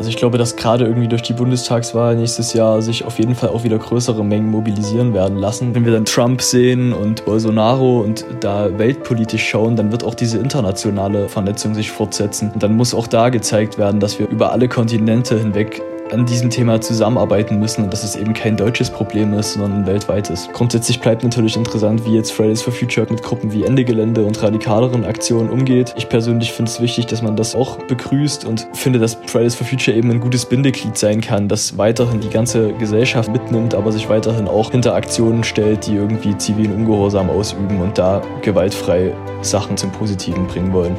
Also ich glaube, dass gerade irgendwie durch die Bundestagswahl nächstes Jahr sich auf jeden Fall auch wieder größere Mengen mobilisieren werden lassen. Wenn wir dann Trump sehen und Bolsonaro und da weltpolitisch schauen, dann wird auch diese internationale Vernetzung sich fortsetzen. Und dann muss auch da gezeigt werden, dass wir über alle Kontinente hinweg an diesem Thema zusammenarbeiten müssen und dass es eben kein deutsches Problem ist, sondern ein weltweites. Grundsätzlich bleibt natürlich interessant, wie jetzt Fridays for Future mit Gruppen wie Ende Gelände und radikaleren Aktionen umgeht. Ich persönlich finde es wichtig, dass man das auch begrüßt und finde, dass Fridays for Future eben ein gutes Bindeglied sein kann, das weiterhin die ganze Gesellschaft mitnimmt, aber sich weiterhin auch hinter Aktionen stellt, die irgendwie zivilen Ungehorsam ausüben und da gewaltfrei Sachen zum Positiven bringen wollen.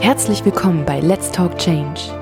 Herzlich willkommen bei Let's Talk Change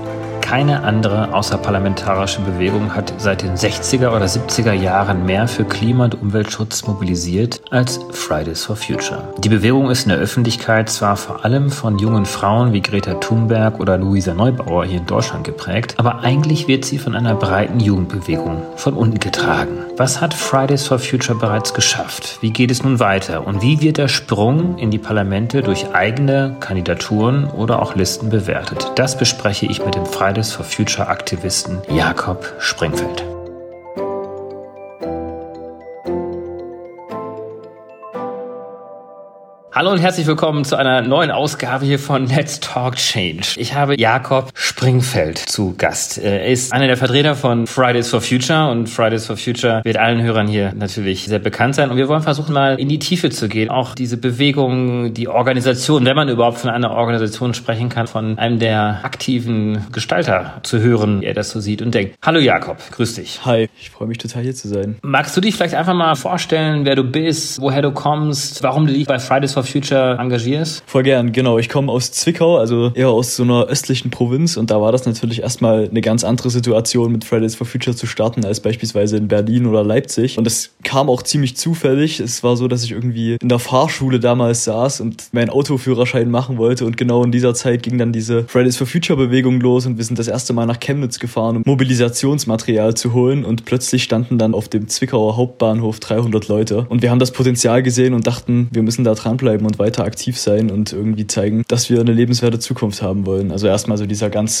Keine andere außerparlamentarische Bewegung hat seit den 60er oder 70er Jahren mehr für Klima- und Umweltschutz mobilisiert als Fridays for Future. Die Bewegung ist in der Öffentlichkeit zwar vor allem von jungen Frauen wie Greta Thunberg oder Luisa Neubauer hier in Deutschland geprägt, aber eigentlich wird sie von einer breiten Jugendbewegung von unten getragen. Was hat Fridays for Future bereits geschafft? Wie geht es nun weiter? Und wie wird der Sprung in die Parlamente durch eigene Kandidaturen oder auch Listen bewertet? Das bespreche ich mit dem Fridays Fridays for Future Aktivisten Jakob Springfeld. Hallo und herzlich willkommen zu einer neuen Ausgabe hier von Let's Talk Change. Ich habe Jakob Springfeld zu Gast. Er ist einer der Vertreter von Fridays for Future und Fridays for Future wird allen Hörern hier natürlich sehr bekannt sein. Und wir wollen versuchen mal in die Tiefe zu gehen. Auch diese Bewegung, die Organisation, wenn man überhaupt von einer Organisation sprechen kann, von einem der aktiven Gestalter zu hören, wie er das so sieht und denkt. Hallo Jakob, grüß dich. Hi, ich freue mich total hier zu sein. Magst du dich vielleicht einfach mal vorstellen, wer du bist, woher du kommst, warum du dich bei Fridays for Future engagierst? Voll gern, genau. Ich komme aus Zwickau, also eher aus so einer östlichen Provinz und da war das natürlich erstmal eine ganz andere Situation, mit Fridays for Future zu starten, als beispielsweise in Berlin oder Leipzig. Und das kam auch ziemlich zufällig. Es war so, dass ich irgendwie in der Fahrschule damals saß und meinen Autoführerschein machen wollte und genau in dieser Zeit ging dann diese Fridays for Future Bewegung los und wir sind das erste Mal nach Chemnitz gefahren, um Mobilisationsmaterial zu holen und plötzlich standen dann auf dem Zwickauer Hauptbahnhof 300 Leute und wir haben das Potenzial gesehen und dachten, wir müssen da dranbleiben und weiter aktiv sein und irgendwie zeigen, dass wir eine lebenswerte Zukunft haben wollen. Also erstmal so dieser ganz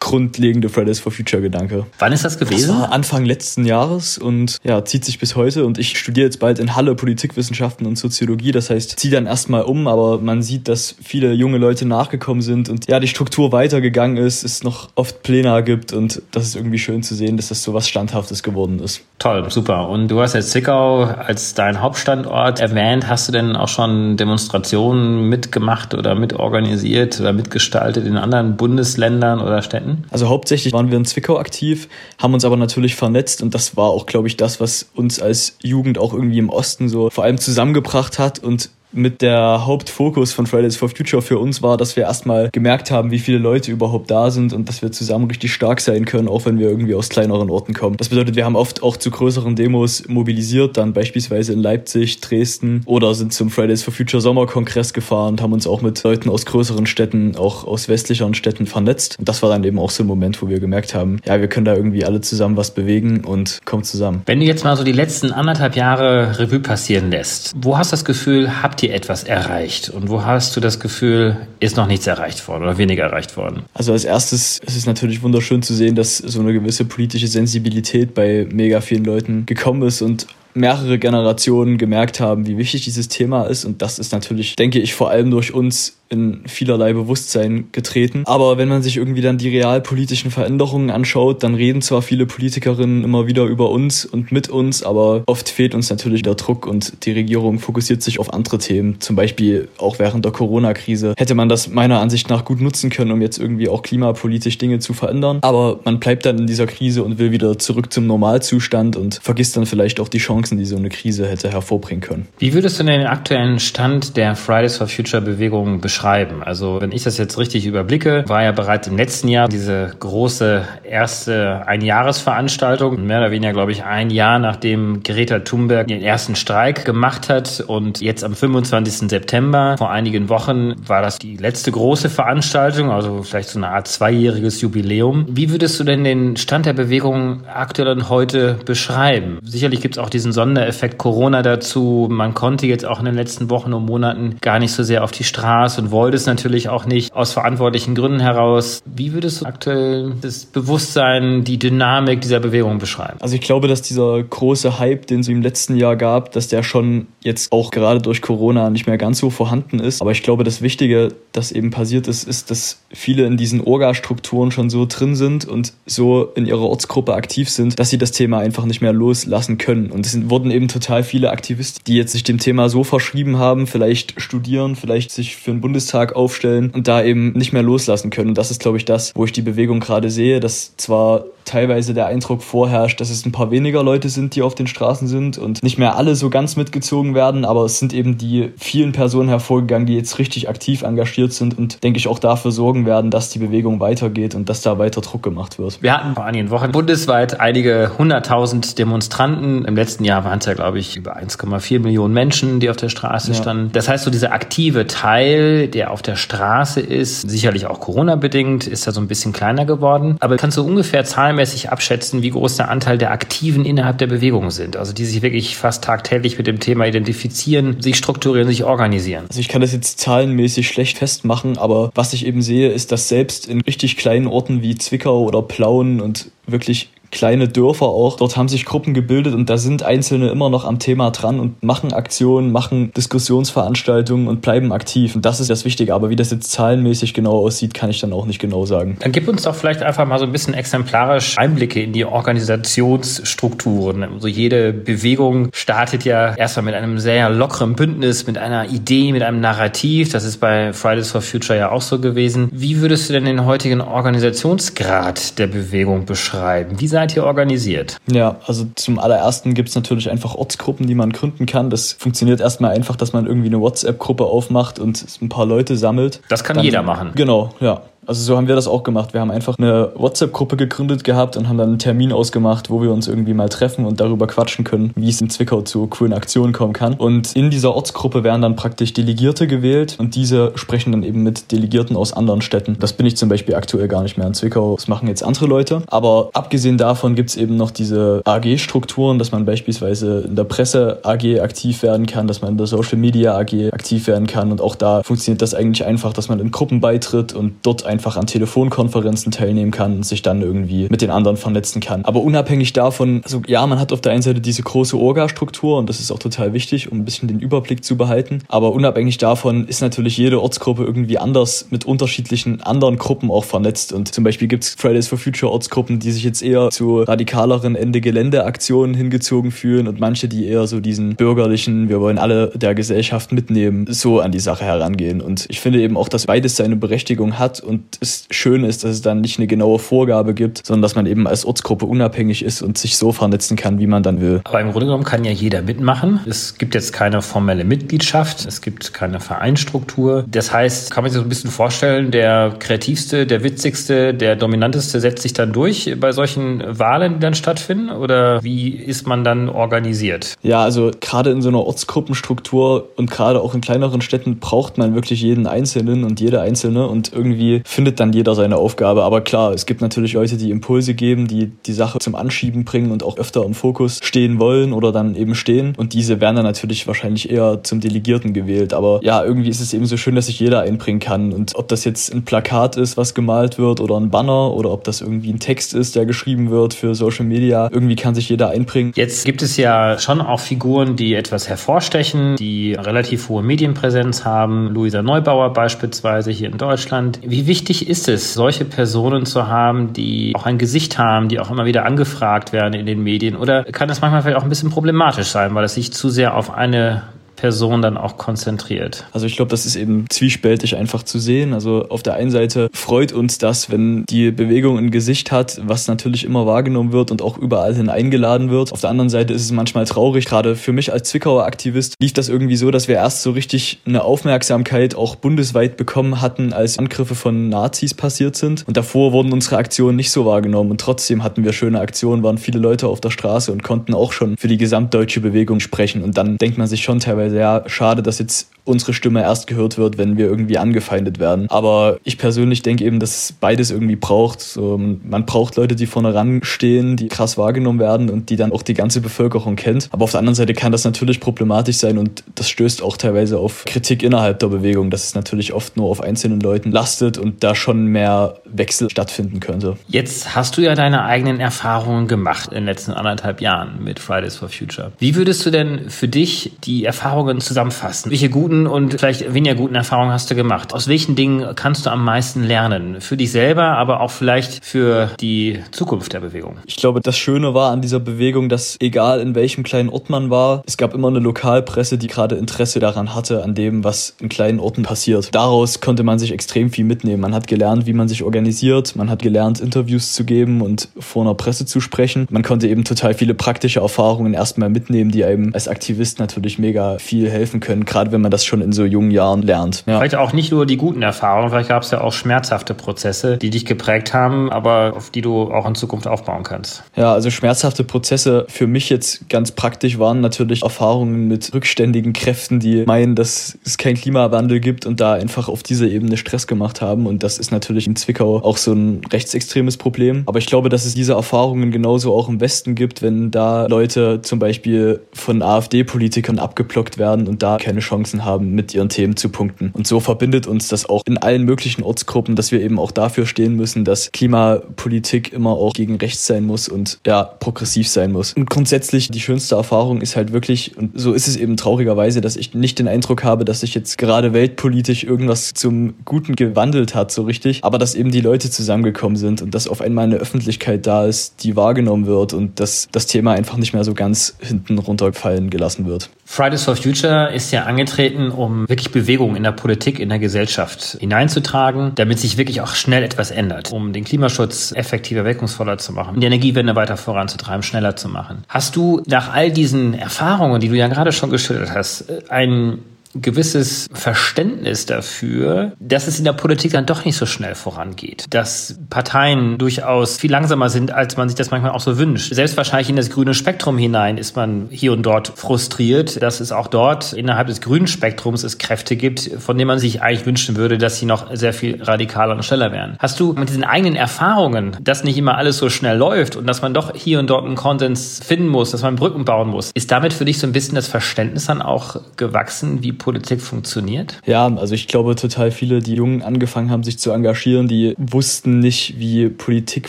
grundlegende Fridays for Future Gedanke. Wann ist das gewesen? Das war Anfang letzten Jahres und ja, zieht sich bis heute und ich studiere jetzt bald in Halle Politikwissenschaften und Soziologie, das heißt, ziehe dann erstmal um, aber man sieht, dass viele junge Leute nachgekommen sind und ja, die Struktur weitergegangen ist, es noch oft Pläne gibt und das ist irgendwie schön zu sehen, dass das so was Standhaftes geworden ist. Toll, super. Und du hast jetzt Zickau als dein Hauptstandort erwähnt. Hast du denn auch schon Demonstrationen mitgemacht oder mitorganisiert oder mitgestaltet in anderen Bundesländern oder Städten? Also hauptsächlich waren wir in Zwickau aktiv, haben uns aber natürlich vernetzt und das war auch, glaube ich, das, was uns als Jugend auch irgendwie im Osten so vor allem zusammengebracht hat und mit der Hauptfokus von Fridays for Future für uns war, dass wir erstmal gemerkt haben, wie viele Leute überhaupt da sind und dass wir zusammen richtig stark sein können, auch wenn wir irgendwie aus kleineren Orten kommen. Das bedeutet, wir haben oft auch zu größeren Demos mobilisiert, dann beispielsweise in Leipzig, Dresden oder sind zum Fridays for Future Sommerkongress gefahren und haben uns auch mit Leuten aus größeren Städten, auch aus westlicheren Städten vernetzt. Und das war dann eben auch so ein Moment, wo wir gemerkt haben, ja, wir können da irgendwie alle zusammen was bewegen und kommen zusammen. Wenn du jetzt mal so die letzten anderthalb Jahre Revue passieren lässt, wo hast du das Gefühl, habt ihr ihr etwas erreicht? Und wo hast du das Gefühl, ist noch nichts erreicht worden oder weniger erreicht worden? Also als erstes ist es natürlich wunderschön zu sehen, dass so eine gewisse politische Sensibilität bei mega vielen Leuten gekommen ist und mehrere Generationen gemerkt haben, wie wichtig dieses Thema ist. Und das ist natürlich, denke ich, vor allem durch uns in vielerlei Bewusstsein getreten. Aber wenn man sich irgendwie dann die realpolitischen Veränderungen anschaut, dann reden zwar viele Politikerinnen immer wieder über uns und mit uns, aber oft fehlt uns natürlich der Druck und die Regierung fokussiert sich auf andere Themen. Zum Beispiel auch während der Corona-Krise hätte man das meiner Ansicht nach gut nutzen können, um jetzt irgendwie auch klimapolitisch Dinge zu verändern. Aber man bleibt dann in dieser Krise und will wieder zurück zum Normalzustand und vergisst dann vielleicht auch die Chance, Chancen, die so eine Krise hätte hervorbringen können. Wie würdest du denn den aktuellen Stand der Fridays for Future Bewegung beschreiben? Also wenn ich das jetzt richtig überblicke, war ja bereits im letzten Jahr diese große erste Einjahresveranstaltung, mehr oder weniger, glaube ich, ein Jahr nachdem Greta Thunberg ihren ersten Streik gemacht hat und jetzt am 25. September vor einigen Wochen war das die letzte große Veranstaltung, also vielleicht so eine Art zweijähriges Jubiläum. Wie würdest du denn den Stand der Bewegung aktuell und heute beschreiben? Sicherlich gibt es auch diesen Sondereffekt Corona dazu. Man konnte jetzt auch in den letzten Wochen und Monaten gar nicht so sehr auf die Straße und wollte es natürlich auch nicht aus verantwortlichen Gründen heraus. Wie würdest du aktuell das Bewusstsein, die Dynamik dieser Bewegung beschreiben? Also ich glaube, dass dieser große Hype, den es im letzten Jahr gab, dass der schon jetzt auch gerade durch Corona nicht mehr ganz so vorhanden ist. Aber ich glaube, das Wichtige, das eben passiert ist, ist, dass viele in diesen Orga-Strukturen schon so drin sind und so in ihrer Ortsgruppe aktiv sind, dass sie das Thema einfach nicht mehr loslassen können. Und es wurden eben total viele Aktivisten, die jetzt sich dem Thema so verschrieben haben, vielleicht studieren, vielleicht sich für den Bundestag aufstellen und da eben nicht mehr loslassen können. Und das ist, glaube ich, das, wo ich die Bewegung gerade sehe, dass zwar teilweise der Eindruck vorherrscht, dass es ein paar weniger Leute sind, die auf den Straßen sind und nicht mehr alle so ganz mitgezogen werden, aber es sind eben die vielen Personen hervorgegangen, die jetzt richtig aktiv engagiert sind und denke ich auch dafür sorgen werden, dass die Bewegung weitergeht und dass da weiter Druck gemacht wird. Wir hatten vor einigen Wochen bundesweit einige hunderttausend Demonstranten. Im letzten Jahr waren es ja, glaube ich, über 1,4 Millionen Menschen, die auf der Straße ja. standen. Das heißt, so dieser aktive Teil, der auf der Straße ist, sicherlich auch Corona-bedingt, ist da so ein bisschen kleiner geworden. Aber kannst du ungefähr zahlenmäßig abschätzen, wie groß der Anteil der Aktiven innerhalb der Bewegung sind? Also die sich wirklich fast tagtäglich mit dem Thema identifizieren, sich strukturieren, sich organisieren. Also ich kann das jetzt zahlenmäßig schlecht festmachen, aber was ich eben sehe, ist, dass selbst in richtig kleinen Orten wie Zwickau oder Plauen und wirklich kleine Dörfer auch. Dort haben sich Gruppen gebildet und da sind Einzelne immer noch am Thema dran und machen Aktionen, machen Diskussionsveranstaltungen und bleiben aktiv. Und das ist das Wichtige. Aber wie das jetzt zahlenmäßig genau aussieht, kann ich dann auch nicht genau sagen. Dann gib uns doch vielleicht einfach mal so ein bisschen exemplarisch Einblicke in die Organisationsstrukturen. Also jede Bewegung startet ja erstmal mit einem sehr lockeren Bündnis, mit einer Idee, mit einem Narrativ. Das ist bei Fridays for Future ja auch so gewesen. Wie würdest du denn den heutigen Organisationsgrad der Bewegung beschreiben? Wie seid ihr organisiert? Ja, also zum allerersten gibt es natürlich einfach Ortsgruppen, die man gründen kann. Das funktioniert erstmal einfach, dass man irgendwie eine WhatsApp-Gruppe aufmacht und ein paar Leute sammelt. Das kann Dann, jeder machen. Genau, ja. Also so haben wir das auch gemacht. Wir haben einfach eine WhatsApp-Gruppe gegründet gehabt und haben dann einen Termin ausgemacht, wo wir uns irgendwie mal treffen und darüber quatschen können, wie es in Zwickau zu coolen Aktionen kommen kann. Und in dieser Ortsgruppe werden dann praktisch Delegierte gewählt und diese sprechen dann eben mit Delegierten aus anderen Städten. Das bin ich zum Beispiel aktuell gar nicht mehr in Zwickau. Das machen jetzt andere Leute. Aber abgesehen davon gibt es eben noch diese AG-Strukturen, dass man beispielsweise in der Presse AG aktiv werden kann, dass man in der Social Media AG aktiv werden kann. Und auch da funktioniert das eigentlich einfach, dass man in Gruppen beitritt und dort ein einfach an Telefonkonferenzen teilnehmen kann und sich dann irgendwie mit den anderen vernetzen kann. Aber unabhängig davon, also ja, man hat auf der einen Seite diese große Orga-Struktur und das ist auch total wichtig, um ein bisschen den Überblick zu behalten. Aber unabhängig davon ist natürlich jede Ortsgruppe irgendwie anders mit unterschiedlichen anderen Gruppen auch vernetzt. Und zum Beispiel gibt es Fridays for Future Ortsgruppen, die sich jetzt eher zu radikaleren Ende-Gelände-Aktionen hingezogen fühlen und manche, die eher so diesen bürgerlichen, wir wollen alle der Gesellschaft mitnehmen, so an die Sache herangehen. Und ich finde eben auch, dass beides seine Berechtigung hat und es schön ist, dass es dann nicht eine genaue Vorgabe gibt, sondern dass man eben als Ortsgruppe unabhängig ist und sich so vernetzen kann, wie man dann will. Aber im Grunde genommen kann ja jeder mitmachen. Es gibt jetzt keine formelle Mitgliedschaft, es gibt keine Vereinstruktur. Das heißt, kann man sich so ein bisschen vorstellen, der kreativste, der witzigste, der dominanteste setzt sich dann durch bei solchen Wahlen, die dann stattfinden? Oder wie ist man dann organisiert? Ja, also gerade in so einer Ortsgruppenstruktur und gerade auch in kleineren Städten braucht man wirklich jeden Einzelnen und jede Einzelne und irgendwie findet dann jeder seine Aufgabe. Aber klar, es gibt natürlich Leute, die Impulse geben, die die Sache zum Anschieben bringen und auch öfter im Fokus stehen wollen oder dann eben stehen. Und diese werden dann natürlich wahrscheinlich eher zum Delegierten gewählt. Aber ja, irgendwie ist es eben so schön, dass sich jeder einbringen kann. Und ob das jetzt ein Plakat ist, was gemalt wird oder ein Banner oder ob das irgendwie ein Text ist, der geschrieben wird für Social Media, irgendwie kann sich jeder einbringen. Jetzt gibt es ja schon auch Figuren, die etwas hervorstechen, die relativ hohe Medienpräsenz haben. Luisa Neubauer beispielsweise hier in Deutschland. Wie wichtig wichtig ist es, solche Personen zu haben, die auch ein Gesicht haben, die auch immer wieder angefragt werden in den Medien? Oder kann das manchmal vielleicht auch ein bisschen problematisch sein, weil es sich zu sehr auf eine Person dann auch konzentriert? Also ich glaube, das ist eben zwiespältig einfach zu sehen. Also auf der einen Seite freut uns das, wenn die Bewegung ein Gesicht hat, was natürlich immer wahrgenommen wird und auch überall hin eingeladen wird. Auf der anderen Seite ist es manchmal traurig. Gerade für mich als Zwickauer Aktivist lief das irgendwie so, dass wir erst so richtig eine Aufmerksamkeit auch bundesweit bekommen hatten, als Angriffe von Nazis passiert sind. Und davor wurden unsere Aktionen nicht so wahrgenommen. Und trotzdem hatten wir schöne Aktionen, waren viele Leute auf der Straße und konnten auch schon für die gesamtdeutsche Bewegung sprechen. Und dann denkt man sich schon teilweise, ja, schade, dass jetzt unsere Stimme erst gehört wird, wenn wir irgendwie angefeindet werden. Aber ich persönlich denke eben, dass es beides irgendwie braucht. So, man braucht Leute, die vorne ran stehen, die krass wahrgenommen werden und die dann auch die ganze Bevölkerung kennt. Aber auf der anderen Seite kann das natürlich problematisch sein und das stößt auch teilweise auf Kritik innerhalb der Bewegung, dass es natürlich oft nur auf einzelnen Leuten lastet und da schon mehr Wechsel stattfinden könnte. Jetzt hast du ja deine eigenen Erfahrungen gemacht in den letzten anderthalb Jahren mit Fridays for Future. Wie würdest du denn für dich die Erfahrungen zusammenfassen? Welche guten guten und vielleicht weniger guten Erfahrungen hast du gemacht? Aus welchen Dingen kannst du am meisten lernen? Für dich selber, aber auch vielleicht für die Zukunft der Bewegung? Ich glaube, das Schöne war an dieser Bewegung, dass egal in welchem kleinen Ort man war, es gab immer eine Lokalpresse, die gerade Interesse daran hatte, an dem, was in kleinen Orten passiert. Daraus konnte man sich extrem viel mitnehmen. Man hat gelernt, wie man sich organisiert, man hat gelernt, Interviews zu geben und vor einer Presse zu sprechen. Man konnte eben total viele praktische Erfahrungen erstmal mitnehmen, die einem als Aktivist natürlich mega viel helfen können, gerade wenn man das schon in so jungen Jahren lernt. Ja. Vielleicht auch nicht nur die guten Erfahrungen, vielleicht gab es ja auch schmerzhafte Prozesse, die dich geprägt haben, aber auf die du auch in Zukunft aufbauen kannst. Ja, also schmerzhafte Prozesse für mich jetzt ganz praktisch waren natürlich Erfahrungen mit rückständigen Kräften, die meinen, dass es keinen Klimawandel gibt und da einfach auf dieser Ebene Stress gemacht haben. Und das ist natürlich in Zwickau auch so ein rechtsextremes Problem. Aber ich glaube, dass es diese Erfahrungen genauso auch im Westen gibt, wenn da Leute zum Beispiel von AfD-Politikern abgeblockt werden und da keine Chancen haben haben, mit ihren Themen zu punkten. Und so verbindet uns das auch in allen möglichen Ortsgruppen, dass wir eben auch dafür stehen müssen, dass Klimapolitik immer auch gegen rechts sein muss und ja, progressiv sein muss. Und grundsätzlich die schönste Erfahrung ist halt wirklich, und so ist es eben traurigerweise, dass ich nicht den Eindruck habe, dass sich jetzt gerade weltpolitisch irgendwas zum Guten gewandelt hat, so richtig, aber dass eben die Leute zusammengekommen sind und dass auf einmal eine Öffentlichkeit da ist, die wahrgenommen wird und dass das Thema einfach nicht mehr so ganz hinten runterfallen gelassen wird. Fridays for Future ist ja angetreten, um wirklich Bewegung in der Politik, in der Gesellschaft hineinzutragen, damit sich wirklich auch schnell etwas ändert, um den Klimaschutz effektiver, wirkungsvoller zu machen, die Energiewende weiter voranzutreiben, schneller zu machen. Hast du nach all diesen Erfahrungen, die du ja gerade schon geschildert hast, ein gewisses Verständnis dafür, dass es in der Politik dann doch nicht so schnell vorangeht. Dass Parteien durchaus viel langsamer sind, als man sich das manchmal auch so wünscht. Selbst wahrscheinlich in das grüne Spektrum hinein ist man hier und dort frustriert, dass es auch dort innerhalb des grünen Spektrums es Kräfte gibt, von denen man sich eigentlich wünschen würde, dass sie noch sehr viel radikaler und schneller wären. Hast du mit diesen eigenen Erfahrungen, dass nicht immer alles so schnell läuft und dass man doch hier und dort einen Konsens finden muss, dass man Brücken bauen muss, ist damit für dich so ein bisschen das Verständnis dann auch gewachsen, wie Politik funktioniert? Ja, also ich glaube total viele, die Jungen angefangen haben, sich zu engagieren, die wussten nicht, wie Politik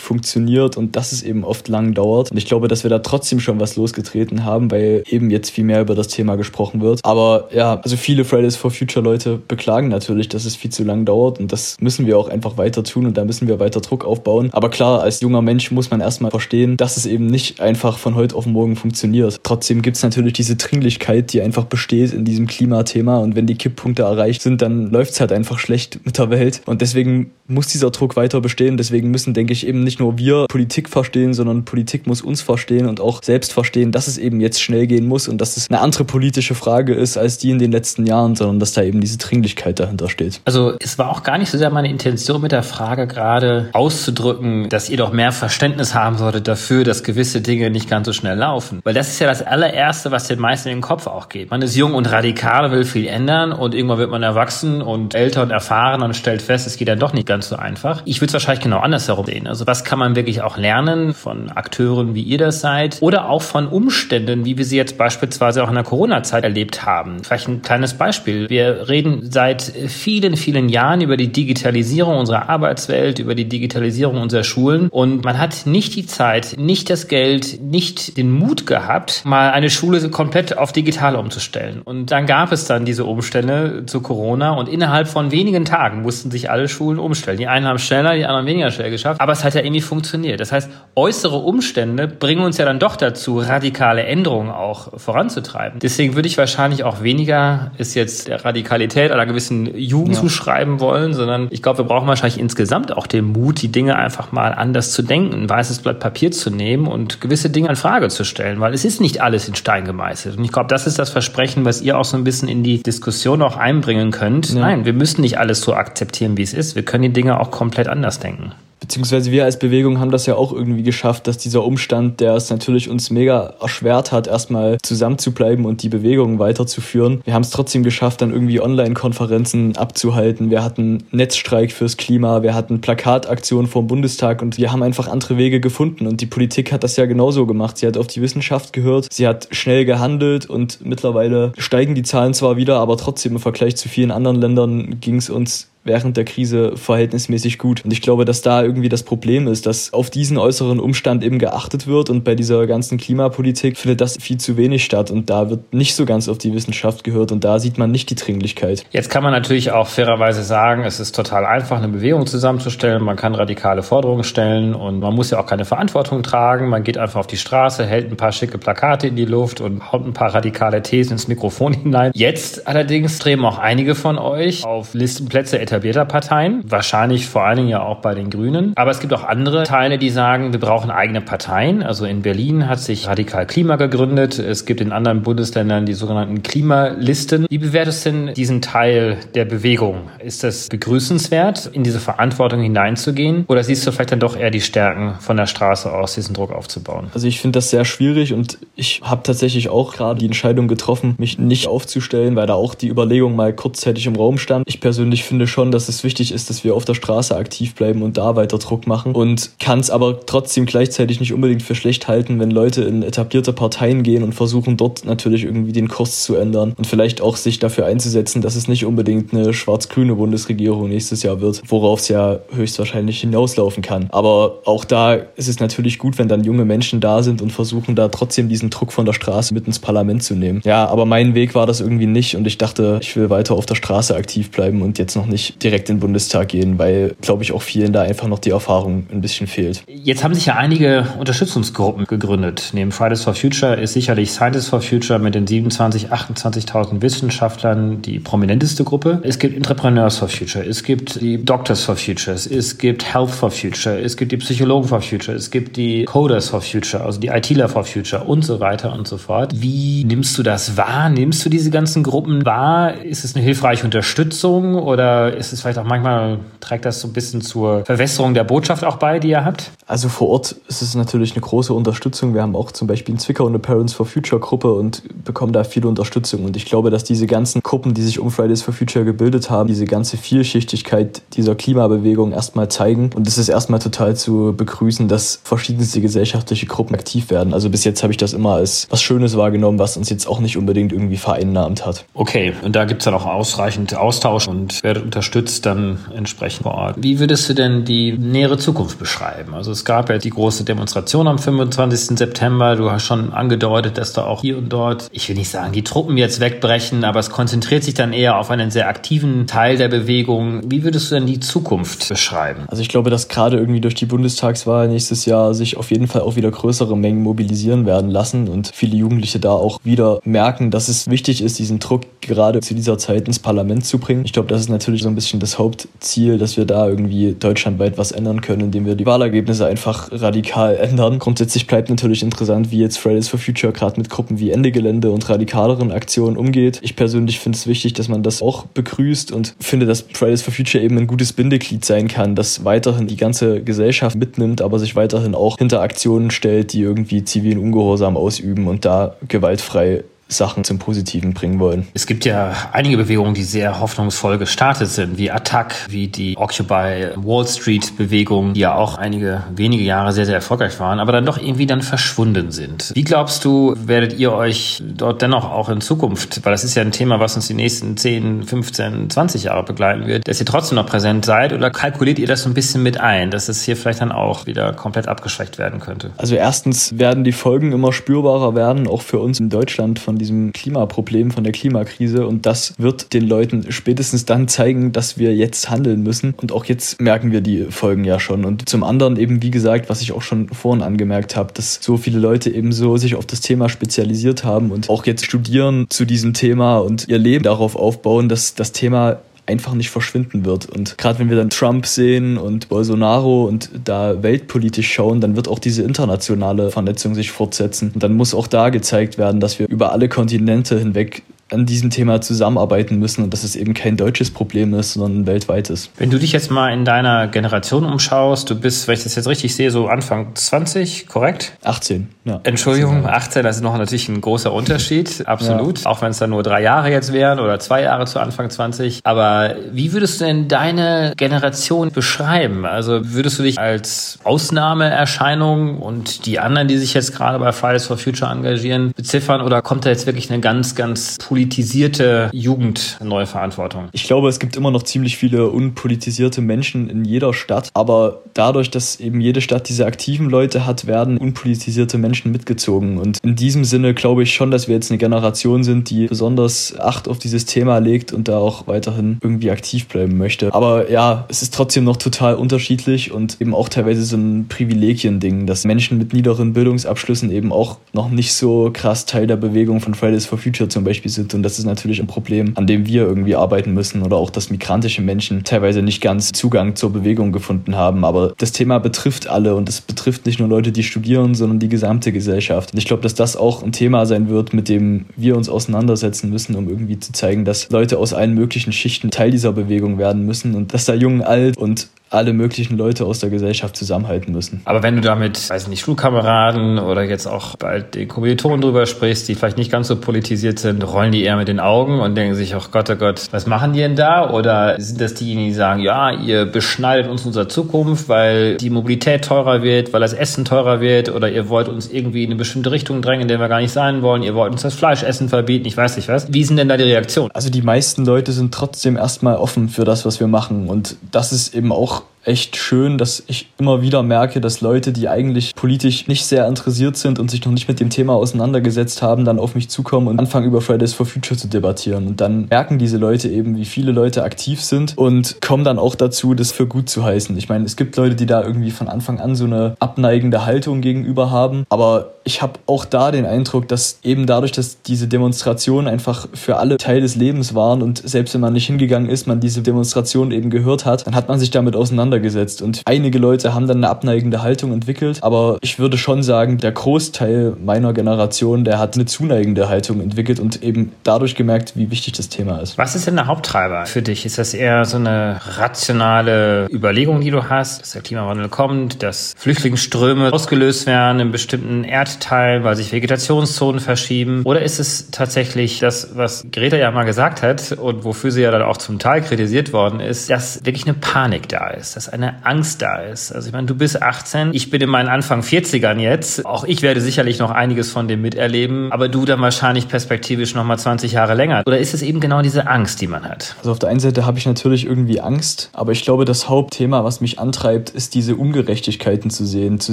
funktioniert und dass es eben oft lang dauert. Und ich glaube, dass wir da trotzdem schon was losgetreten haben, weil eben jetzt viel mehr über das Thema gesprochen wird. Aber ja, also viele Fridays for Future Leute beklagen natürlich, dass es viel zu lang dauert und das müssen wir auch einfach weiter tun und da müssen wir weiter Druck aufbauen. Aber klar, als junger Mensch muss man erstmal verstehen, dass es eben nicht einfach von heute auf morgen funktioniert. Trotzdem gibt es natürlich diese Dringlichkeit, die einfach besteht in diesem Klimathema Thema und wenn die Kipppunkte erreicht sind, dann läuft es halt einfach schlecht mit der Welt. Und deswegen muss dieser Druck weiter bestehen. Deswegen müssen, denke ich, eben nicht nur wir Politik verstehen, sondern Politik muss uns verstehen und auch selbst verstehen, dass es eben jetzt schnell gehen muss und dass es eine andere politische Frage ist als die in den letzten Jahren, sondern dass da eben diese Dringlichkeit dahinter steht. Also es war auch gar nicht so sehr meine Intention mit der Frage gerade auszudrücken, dass ihr doch mehr Verständnis haben solltet dafür, dass gewisse Dinge nicht ganz so schnell laufen. Weil das ist ja das allererste, was den meisten in den Kopf auch geht. Man ist jung und radikal, will viel ändern und irgendwann wird man erwachsen und älter und erfahren und stellt fest, es geht dann doch nicht ganz so einfach. Ich würde es wahrscheinlich genau andersherum sehen. Also was kann man wirklich auch lernen von Akteuren, wie ihr das seid oder auch von Umständen, wie wir sie jetzt beispielsweise auch in der Corona-Zeit erlebt haben. Vielleicht ein kleines Beispiel. Wir reden seit vielen, vielen Jahren über die Digitalisierung unserer Arbeitswelt, über die Digitalisierung unserer Schulen und man hat nicht die Zeit, nicht das Geld, nicht den Mut gehabt, mal eine Schule komplett auf digital umzustellen. Und dann gab es dann dann diese Umstände zu Corona und innerhalb von wenigen Tagen mussten sich alle Schulen umstellen. Die einen haben schneller, die anderen weniger schnell geschafft, aber es hat ja irgendwie funktioniert. Das heißt, äußere Umstände bringen uns ja dann doch dazu, radikale Änderungen auch voranzutreiben. Deswegen würde ich wahrscheinlich auch weniger ist jetzt der Radikalität einer gewissen Jugend ja. zuschreiben wollen, sondern ich glaube, wir brauchen wahrscheinlich insgesamt auch den Mut, die Dinge einfach mal anders zu denken, ein weißes Blatt Papier zu nehmen und gewisse Dinge in Frage zu stellen, weil es ist nicht alles in Stein gemeißelt. Und ich glaube, das ist das Versprechen, was ihr auch so ein bisschen in die Diskussion auch einbringen könnt. Ja. Nein, wir müssen nicht alles so akzeptieren, wie es ist. Wir können die Dinge auch komplett anders denken beziehungsweise wir als Bewegung haben das ja auch irgendwie geschafft, dass dieser Umstand, der es natürlich uns mega erschwert hat, erstmal zusammenzubleiben und die Bewegung weiterzuführen. Wir haben es trotzdem geschafft, dann irgendwie Online-Konferenzen abzuhalten. Wir hatten Netzstreik fürs Klima, wir hatten Plakataktionen vor dem Bundestag und wir haben einfach andere Wege gefunden. Und die Politik hat das ja genauso gemacht. Sie hat auf die Wissenschaft gehört, sie hat schnell gehandelt und mittlerweile steigen die Zahlen zwar wieder, aber trotzdem im Vergleich zu vielen anderen Ländern ging es uns während der Krise verhältnismäßig gut. Und ich glaube, dass da irgendwie das Problem ist, dass auf diesen äußeren Umstand eben geachtet wird und bei dieser ganzen Klimapolitik findet das viel zu wenig statt und da wird nicht so ganz auf die Wissenschaft gehört und da sieht man nicht die Dringlichkeit. Jetzt kann man natürlich auch fairerweise sagen, es ist total einfach, eine Bewegung zusammenzustellen, man kann radikale Forderungen stellen und man muss ja auch keine Verantwortung tragen, man geht einfach auf die Straße, hält ein paar schicke Plakate in die Luft und haut ein paar radikale Thesen ins Mikrofon hinein. Jetzt allerdings streben auch einige von euch auf Listenplätze etablierter Parteien, wahrscheinlich vor allen Dingen ja auch bei den Grünen. Aber es gibt auch andere Teile, die sagen, wir brauchen eigene Parteien. Also in Berlin hat sich Radikal Klima gegründet. Es gibt in anderen Bundesländern die sogenannten Klimalisten. Wie bewertest du denn diesen Teil der Bewegung? Ist das begrüßenswert, in diese Verantwortung hineinzugehen? Oder siehst du vielleicht dann doch eher die Stärken von der Straße aus, diesen Druck aufzubauen? Also ich finde das sehr schwierig und ich habe tatsächlich auch gerade die Entscheidung getroffen, mich nicht aufzustellen, weil da auch die Überlegung mal kurzzeitig im Raum stand. Ich persönlich finde schon, schon, dass es wichtig ist, dass wir auf der Straße aktiv bleiben und da weiter Druck machen und kann es aber trotzdem gleichzeitig nicht unbedingt für schlecht halten, wenn Leute in etablierte Parteien gehen und versuchen dort natürlich irgendwie den Kurs zu ändern und vielleicht auch sich dafür einzusetzen, dass es nicht unbedingt eine schwarz-grüne Bundesregierung nächstes Jahr wird, worauf es ja höchstwahrscheinlich hinauslaufen kann. Aber auch da ist es natürlich gut, wenn dann junge Menschen da sind und versuchen da trotzdem diesen Druck von der Straße mit ins Parlament zu nehmen. Ja, aber mein Weg war das irgendwie nicht und ich dachte, ich will weiter auf der Straße aktiv bleiben und jetzt noch nicht direkt in den Bundestag gehen, weil, glaube ich, auch vielen da einfach noch die Erfahrung ein bisschen fehlt. Jetzt haben sich ja einige Unterstützungsgruppen gegründet. Neben Fridays for Future ist sicherlich Scientists for Future mit den 27.000, 28.000 Wissenschaftlern die prominenteste Gruppe. Es gibt Entrepreneurs for Future, es gibt die Doctors for Future, es gibt Health for Future, es gibt die Psychologen for Future, es gibt die Coders for Future, also die ITler for Future und so weiter und so fort. Wie nimmst du das wahr? Nimmst du diese ganzen Gruppen wahr? Ist es eine hilfreiche Unterstützung oder ist es vielleicht auch manchmal trägt das so ein bisschen zur Verwässerung der Botschaft auch bei, die ihr habt? Also vor Ort ist es natürlich eine große Unterstützung. Wir haben auch zum Beispiel in Zwickau eine Parents for Future Gruppe und bekommen da viel Unterstützung. Und ich glaube, dass diese ganzen Gruppen, die sich um Fridays for Future gebildet haben, diese ganze Vielschichtigkeit dieser Klimabewegung erstmal zeigen. Und es ist erstmal total zu begrüßen, dass verschiedenste gesellschaftliche Gruppen aktiv werden. Also bis jetzt habe ich das immer als was Schönes wahrgenommen, was uns jetzt auch nicht unbedingt irgendwie vereinnahmt hat. Okay, und da gibt es dann auch ausreichend Austausch und werdet unterstützt dann entsprechend vor Ort. Wie würdest du denn die nähere Zukunft beschreiben? Also es gab ja die große Demonstration am 25. September. Du hast schon angedeutet, dass da auch hier und dort, ich will nicht sagen, die Truppen jetzt wegbrechen, aber es konzentriert sich dann eher auf einen sehr aktiven Teil der Bewegung. Wie würdest du denn die Zukunft beschreiben? Also ich glaube, dass gerade irgendwie durch die Bundestagswahl nächstes Jahr sich auf jeden Fall auch wieder größere Mengen mobilisieren werden lassen und viele Jugendliche da auch wieder merken, dass es wichtig ist, diesen Druck gerade zu dieser Zeit ins Parlament zu bringen. Ich glaube, das ist natürlich so ein bisschen das Hauptziel, dass wir da irgendwie deutschlandweit was ändern können, indem wir die Wahlergebnisse einfach radikal ändern. Grundsätzlich bleibt natürlich interessant, wie jetzt Fridays for Future gerade mit Gruppen wie Ende Gelände und radikaleren Aktionen umgeht. Ich persönlich finde es wichtig, dass man das auch begrüßt und finde, dass Fridays for Future eben ein gutes Bindeglied sein kann, das weiterhin die ganze Gesellschaft mitnimmt, aber sich weiterhin auch hinter Aktionen stellt, die irgendwie zivilen Ungehorsam ausüben und da gewaltfrei Sachen zum Positiven bringen wollen. Es gibt ja einige Bewegungen, die sehr hoffnungsvoll gestartet sind, wie Attack, wie die Occupy Wall Street Bewegung, die ja auch einige wenige Jahre sehr, sehr erfolgreich waren, aber dann doch irgendwie dann verschwunden sind. Wie glaubst du, werdet ihr euch dort dennoch auch in Zukunft, weil das ist ja ein Thema, was uns die nächsten 10, 15, 20 Jahre begleiten wird, dass ihr trotzdem noch präsent seid oder kalkuliert ihr das so ein bisschen mit ein, dass es hier vielleicht dann auch wieder komplett abgeschwächt werden könnte? Also erstens werden die Folgen immer spürbarer werden, auch für uns in Deutschland von diesem Klimaproblem, von der Klimakrise. Und das wird den Leuten spätestens dann zeigen, dass wir jetzt handeln müssen. Und auch jetzt merken wir die Folgen ja schon. Und zum anderen eben, wie gesagt, was ich auch schon vorhin angemerkt habe, dass so viele Leute eben so sich auf das Thema spezialisiert haben und auch jetzt studieren zu diesem Thema und ihr Leben darauf aufbauen, dass das Thema einfach nicht verschwinden wird. Und gerade wenn wir dann Trump sehen und Bolsonaro und da weltpolitisch schauen, dann wird auch diese internationale Vernetzung sich fortsetzen. Und dann muss auch da gezeigt werden, dass wir über alle Kontinente hinweg an diesem Thema zusammenarbeiten müssen und dass es eben kein deutsches Problem ist, sondern ein weltweites. Wenn du dich jetzt mal in deiner Generation umschaust, du bist, wenn ich das jetzt richtig sehe, so Anfang 20, korrekt? 18, ja. Entschuldigung, 18, das ist noch natürlich ein großer Unterschied, absolut. Ja. Auch wenn es dann nur drei Jahre jetzt wären oder zwei Jahre zu Anfang 20. Aber wie würdest du denn deine Generation beschreiben? Also würdest du dich als Ausnahmeerscheinung und die anderen, die sich jetzt gerade bei Fridays for Future engagieren, beziffern oder kommt da jetzt wirklich eine ganz, ganz politisierte Jugend neue Verantwortung? Ich glaube, es gibt immer noch ziemlich viele unpolitisierte Menschen in jeder Stadt, aber dadurch, dass eben jede Stadt diese aktiven Leute hat, werden unpolitisierte Menschen mitgezogen. Und in diesem Sinne glaube ich schon, dass wir jetzt eine Generation sind, die besonders Acht auf dieses Thema legt und da auch weiterhin irgendwie aktiv bleiben möchte. Aber ja, es ist trotzdem noch total unterschiedlich und eben auch teilweise so ein Privilegien-Ding, dass Menschen mit niederen Bildungsabschlüssen eben auch noch nicht so krass Teil der Bewegung von Fridays for Future zum Beispiel sind sind. Und das ist natürlich ein Problem, an dem wir irgendwie arbeiten müssen oder auch, dass migrantische Menschen teilweise nicht ganz Zugang zur Bewegung gefunden haben. Aber das Thema betrifft alle und es betrifft nicht nur Leute, die studieren, sondern die gesamte Gesellschaft. Und ich glaube, dass das auch ein Thema sein wird, mit dem wir uns auseinandersetzen müssen, um irgendwie zu zeigen, dass Leute aus allen möglichen Schichten Teil dieser Bewegung werden müssen und dass da jung, alt und alle möglichen Leute aus der Gesellschaft zusammenhalten müssen. Aber wenn du damit, weiß nicht, Schulkameraden oder jetzt auch bald den Kommilitonen drüber sprichst, die vielleicht nicht ganz so politisiert sind, rollen die eher mit den Augen und denken sich, oh Gott, oh Gott, was machen die denn da? Oder sind das diejenigen, die sagen, ja, ihr beschneidet uns unsere Zukunft, weil die Mobilität teurer wird, weil das Essen teurer wird oder ihr wollt uns irgendwie in eine bestimmte Richtung drängen, in der wir gar nicht sein wollen, ihr wollt uns das Fleischessen verbieten, ich weiß nicht was. Wie sind denn da die Reaktionen? Also die meisten Leute sind trotzdem erstmal offen für das, was wir machen und das ist eben auch echt schön, dass ich immer wieder merke, dass Leute, die eigentlich politisch nicht sehr interessiert sind und sich noch nicht mit dem Thema auseinandergesetzt haben, dann auf mich zukommen und anfangen über Fridays for Future zu debattieren. Und dann merken diese Leute eben, wie viele Leute aktiv sind und kommen dann auch dazu, das für gut zu heißen. Ich meine, es gibt Leute, die da irgendwie von Anfang an so eine abneigende Haltung gegenüber haben, aber ich habe auch da den Eindruck, dass eben dadurch, dass diese Demonstrationen einfach für alle Teil des Lebens waren und selbst wenn man nicht hingegangen ist, man diese Demonstration eben gehört hat, dann hat man sich damit auseinandergesetzt. Und einige Leute haben dann eine abneigende Haltung entwickelt, aber ich würde schon sagen, der Großteil meiner Generation, der hat eine zuneigende Haltung entwickelt und eben dadurch gemerkt, wie wichtig das Thema ist. Was ist denn der Haupttreiber für dich? Ist das eher so eine rationale Überlegung, die du hast, dass der Klimawandel kommt, dass Flüchtlingsströme ausgelöst werden in bestimmten Erd Teil, weil sich Vegetationszonen verschieben? Oder ist es tatsächlich das, was Greta ja mal gesagt hat und wofür sie ja dann auch zum Teil kritisiert worden ist, dass wirklich eine Panik da ist, dass eine Angst da ist? Also ich meine, du bist 18, ich bin in meinen Anfang 40ern jetzt. Auch ich werde sicherlich noch einiges von dem miterleben, aber du dann wahrscheinlich perspektivisch noch mal 20 Jahre länger. Oder ist es eben genau diese Angst, die man hat? Also auf der einen Seite habe ich natürlich irgendwie Angst, aber ich glaube, das Hauptthema, was mich antreibt, ist diese Ungerechtigkeiten zu sehen. Zu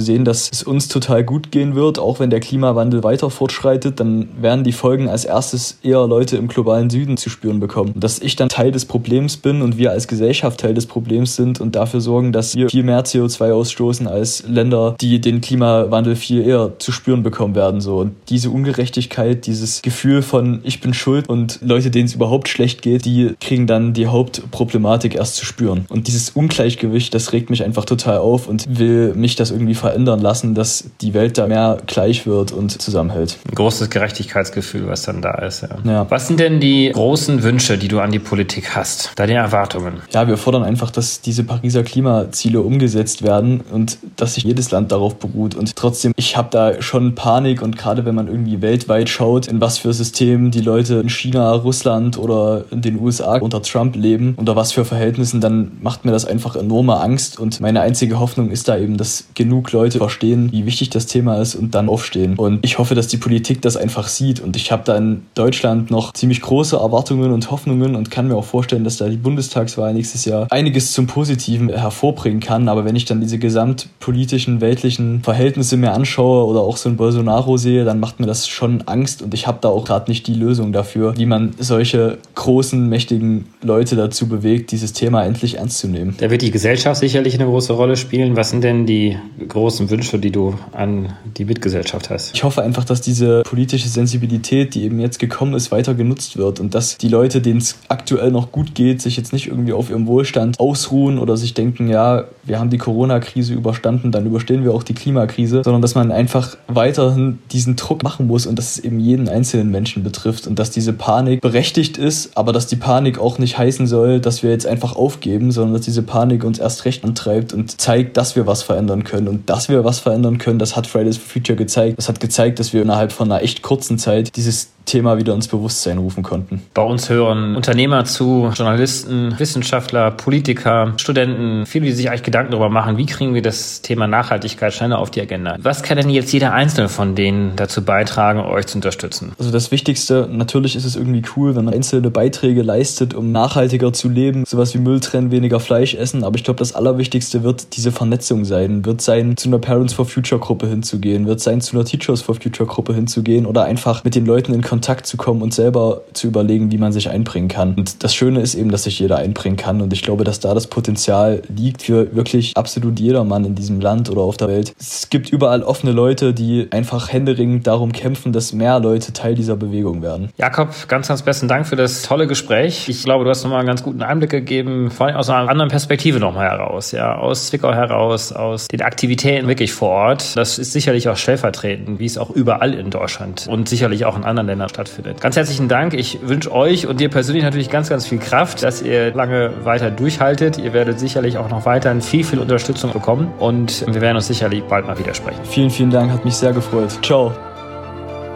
sehen, dass es uns total gut gehen wird, auch wenn der Klimawandel weiter fortschreitet, dann werden die Folgen als erstes eher Leute im globalen Süden zu spüren bekommen. dass ich dann Teil des Problems bin und wir als Gesellschaft Teil des Problems sind und dafür sorgen, dass wir viel mehr CO2 ausstoßen als Länder, die den Klimawandel viel eher zu spüren bekommen werden. So. Und diese Ungerechtigkeit, dieses Gefühl von ich bin schuld und Leute, denen es überhaupt schlecht geht, die kriegen dann die Hauptproblematik erst zu spüren. Und dieses Ungleichgewicht, das regt mich einfach total auf und will mich das irgendwie verändern lassen, dass die Welt da mehr gleich gleich wird und zusammenhält. Ein großes Gerechtigkeitsgefühl, was dann da ist. Ja. ja. Was sind denn die großen Wünsche, die du an die Politik hast? Deine Erwartungen? Ja, wir fordern einfach, dass diese Pariser Klimaziele umgesetzt werden und dass sich jedes Land darauf beruht. Und trotzdem, ich habe da schon Panik und gerade wenn man irgendwie weltweit schaut, in was für Systemen die Leute in China, Russland oder in den USA unter Trump leben, unter was für Verhältnissen, dann macht mir das einfach enorme Angst. Und meine einzige Hoffnung ist da eben, dass genug Leute verstehen, wie wichtig das Thema ist und dann aufstehen. Und ich hoffe, dass die Politik das einfach sieht. Und ich habe da in Deutschland noch ziemlich große Erwartungen und Hoffnungen und kann mir auch vorstellen, dass da die Bundestagswahl nächstes Jahr einiges zum Positiven hervorbringen kann. Aber wenn ich dann diese gesamtpolitischen, weltlichen Verhältnisse mir anschaue oder auch so ein Bolsonaro sehe, dann macht mir das schon Angst und ich habe da auch gerade nicht die Lösung dafür, wie man solche großen, mächtigen Leute dazu bewegt, dieses Thema endlich ernst zu nehmen. Da wird die Gesellschaft sicherlich eine große Rolle spielen. Was sind denn die großen Wünsche, die du an die Mitgesellschaft hast? Ich hoffe einfach, dass diese politische Sensibilität, die eben jetzt gekommen ist, weiter genutzt wird und dass die Leute, denen es aktuell noch gut geht, sich jetzt nicht irgendwie auf ihrem Wohlstand ausruhen oder sich denken, ja, wir haben die Corona-Krise überstanden, dann überstehen wir auch die Klimakrise, sondern dass man einfach weiterhin diesen Druck machen muss und dass es eben jeden einzelnen Menschen betrifft und dass diese Panik berechtigt ist, aber dass die Panik auch nicht heißen soll, dass wir jetzt einfach aufgeben, sondern dass diese Panik uns erst recht antreibt und zeigt, dass wir was verändern können. Und dass wir was verändern können, das hat Fridays for Future gezeigt. Das hat gezeigt, dass wir innerhalb von einer echt kurzen Zeit dieses Thema wieder ins Bewusstsein rufen konnten. Bei uns hören Unternehmer zu, Journalisten, Wissenschaftler, Politiker, Studenten, viele, die sich eigentlich Gedanken darüber machen, wie kriegen wir das Thema Nachhaltigkeit schneller auf die Agenda. Was kann denn jetzt jeder Einzelne von denen dazu beitragen, euch zu unterstützen? Also das Wichtigste, natürlich ist es irgendwie cool, wenn man einzelne Beiträge leistet, um nachhaltiger zu leben, sowas wie Müll trennen, weniger Fleisch essen, aber ich glaube, das Allerwichtigste wird diese Vernetzung sein, wird sein, zu einer Parents for Future Gruppe hinzugehen, wird sein, zu einer Teachers for Future Gruppe hinzugehen oder einfach mit den Leuten in Kontakt Kontakt zu kommen und selber zu überlegen, wie man sich einbringen kann. Und das Schöne ist eben, dass sich jeder einbringen kann. Und ich glaube, dass da das Potenzial liegt für wirklich absolut jedermann in diesem Land oder auf der Welt. Es gibt überall offene Leute, die einfach händeringend darum kämpfen, dass mehr Leute Teil dieser Bewegung werden. Jakob, ganz, ganz besten Dank für das tolle Gespräch. Ich glaube, du hast nochmal einen ganz guten Einblick gegeben, vor allem aus einer anderen Perspektive nochmal heraus, ja, aus Zwickau heraus, aus den Aktivitäten wirklich vor Ort. Das ist sicherlich auch stellvertretend, wie es auch überall in Deutschland und sicherlich auch in anderen Ländern stattfindet. Ganz herzlichen Dank. Ich wünsche euch und dir persönlich natürlich ganz, ganz viel Kraft, dass ihr lange weiter durchhaltet. Ihr werdet sicherlich auch noch weiterhin viel, viel Unterstützung bekommen und wir werden uns sicherlich bald mal widersprechen. Vielen, vielen Dank. Hat mich sehr gefreut. Ciao.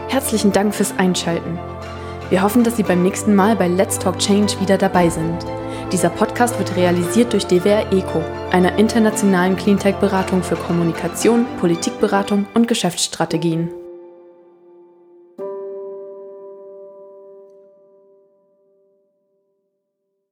Herzlichen Dank fürs Einschalten. Wir hoffen, dass Sie beim nächsten Mal bei Let's Talk Change wieder dabei sind. Dieser Podcast wird realisiert durch DWR ECO, einer internationalen Cleantech-Beratung für Kommunikation, Politikberatung und Geschäftsstrategien.